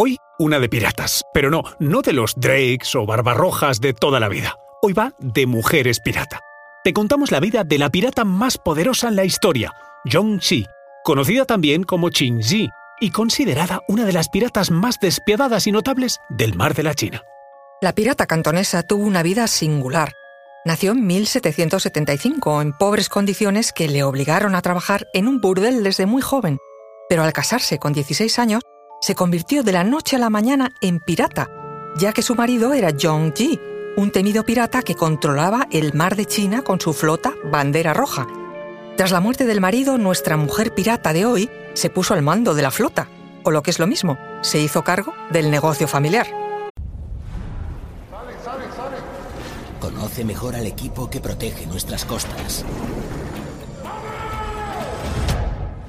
Hoy una de piratas, pero no, no de los Drakes o Barbarrojas de toda la vida. Hoy va de mujeres pirata. Te contamos la vida de la pirata más poderosa en la historia, Xi, conocida también como Qin Ji y considerada una de las piratas más despiadadas y notables del mar de la China. La pirata cantonesa tuvo una vida singular. Nació en 1775 en pobres condiciones que le obligaron a trabajar en un burdel desde muy joven, pero al casarse con 16 años se convirtió de la noche a la mañana en pirata, ya que su marido era Zhong Ji, un temido pirata que controlaba el mar de China con su flota bandera roja. Tras la muerte del marido, nuestra mujer pirata de hoy se puso al mando de la flota, o lo que es lo mismo, se hizo cargo del negocio familiar. Conoce mejor al equipo que protege nuestras costas.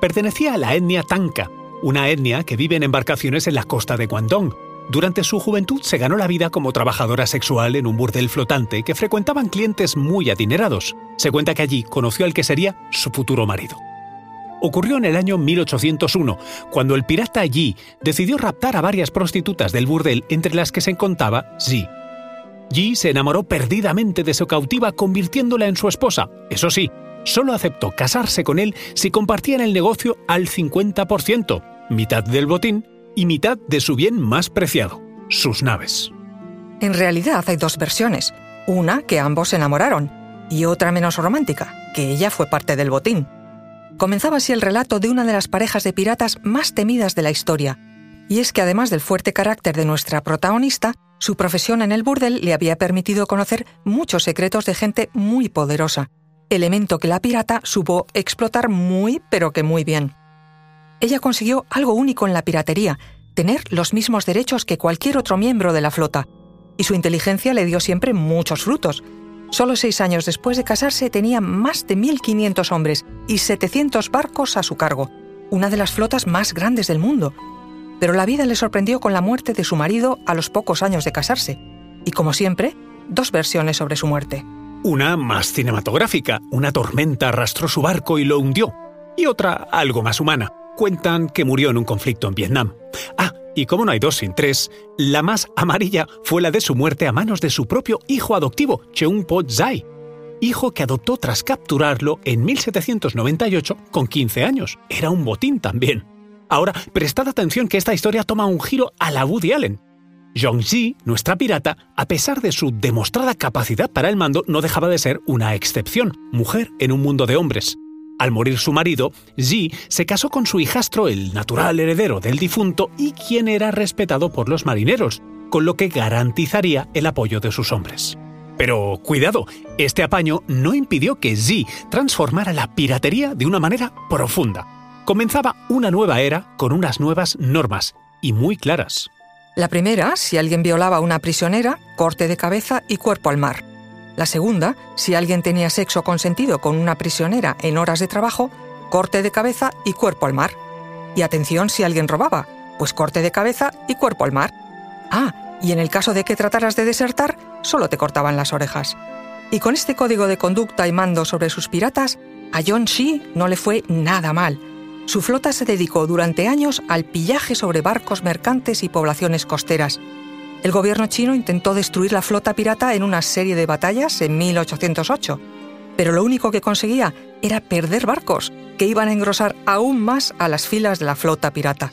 Pertenecía a la etnia Tanka, una etnia que vive en embarcaciones en la costa de Guangdong. Durante su juventud se ganó la vida como trabajadora sexual en un burdel flotante que frecuentaban clientes muy adinerados. Se cuenta que allí conoció al que sería su futuro marido. Ocurrió en el año 1801, cuando el pirata Yi decidió raptar a varias prostitutas del burdel entre las que se encontraba Yi. Yi se enamoró perdidamente de su cautiva convirtiéndola en su esposa, eso sí, solo aceptó casarse con él si compartían el negocio al 50%, mitad del botín y mitad de su bien más preciado, sus naves. En realidad hay dos versiones, una que ambos se enamoraron y otra menos romántica, que ella fue parte del botín. Comenzaba así el relato de una de las parejas de piratas más temidas de la historia, y es que además del fuerte carácter de nuestra protagonista, su profesión en el burdel le había permitido conocer muchos secretos de gente muy poderosa, elemento que la pirata supo explotar muy, pero que muy bien. Ella consiguió algo único en la piratería, tener los mismos derechos que cualquier otro miembro de la flota, y su inteligencia le dio siempre muchos frutos. Solo seis años después de casarse tenía más de 1.500 hombres y 700 barcos a su cargo, una de las flotas más grandes del mundo. Pero la vida le sorprendió con la muerte de su marido a los pocos años de casarse, y como siempre, dos versiones sobre su muerte. Una más cinematográfica, una tormenta arrastró su barco y lo hundió. Y otra algo más humana. Cuentan que murió en un conflicto en Vietnam. Ah, y como no hay dos sin tres, la más amarilla fue la de su muerte a manos de su propio hijo adoptivo, Cheung Po Zai, hijo que adoptó tras capturarlo en 1798 con 15 años. Era un botín también. Ahora, prestad atención que esta historia toma un giro a la Woody Allen. Zhongzi, nuestra pirata, a pesar de su demostrada capacidad para el mando, no dejaba de ser una excepción, mujer en un mundo de hombres. Al morir su marido, Yi se casó con su hijastro, el natural heredero del difunto y quien era respetado por los marineros, con lo que garantizaría el apoyo de sus hombres. Pero cuidado, este apaño no impidió que Yi transformara la piratería de una manera profunda. Comenzaba una nueva era con unas nuevas normas, y muy claras. La primera, si alguien violaba a una prisionera, corte de cabeza y cuerpo al mar. La segunda, si alguien tenía sexo consentido con una prisionera en horas de trabajo, corte de cabeza y cuerpo al mar. Y atención si alguien robaba, pues corte de cabeza y cuerpo al mar. Ah, y en el caso de que trataras de desertar, solo te cortaban las orejas. Y con este código de conducta y mando sobre sus piratas, a John Shi no le fue nada mal, su flota se dedicó durante años al pillaje sobre barcos mercantes y poblaciones costeras. El gobierno chino intentó destruir la flota pirata en una serie de batallas en 1808, pero lo único que conseguía era perder barcos, que iban a engrosar aún más a las filas de la flota pirata.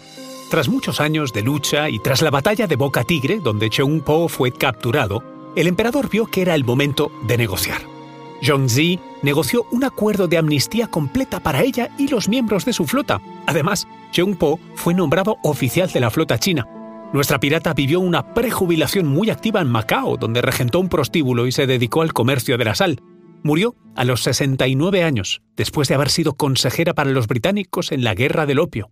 Tras muchos años de lucha y tras la batalla de Boca Tigre, donde Cheung Po fue capturado, el emperador vio que era el momento de negociar. Zhongzi negoció un acuerdo de amnistía completa para ella y los miembros de su flota. Además, Cheung Po fue nombrado oficial de la flota china. Nuestra pirata vivió una prejubilación muy activa en Macao, donde regentó un prostíbulo y se dedicó al comercio de la sal. Murió a los 69 años, después de haber sido consejera para los británicos en la Guerra del Opio.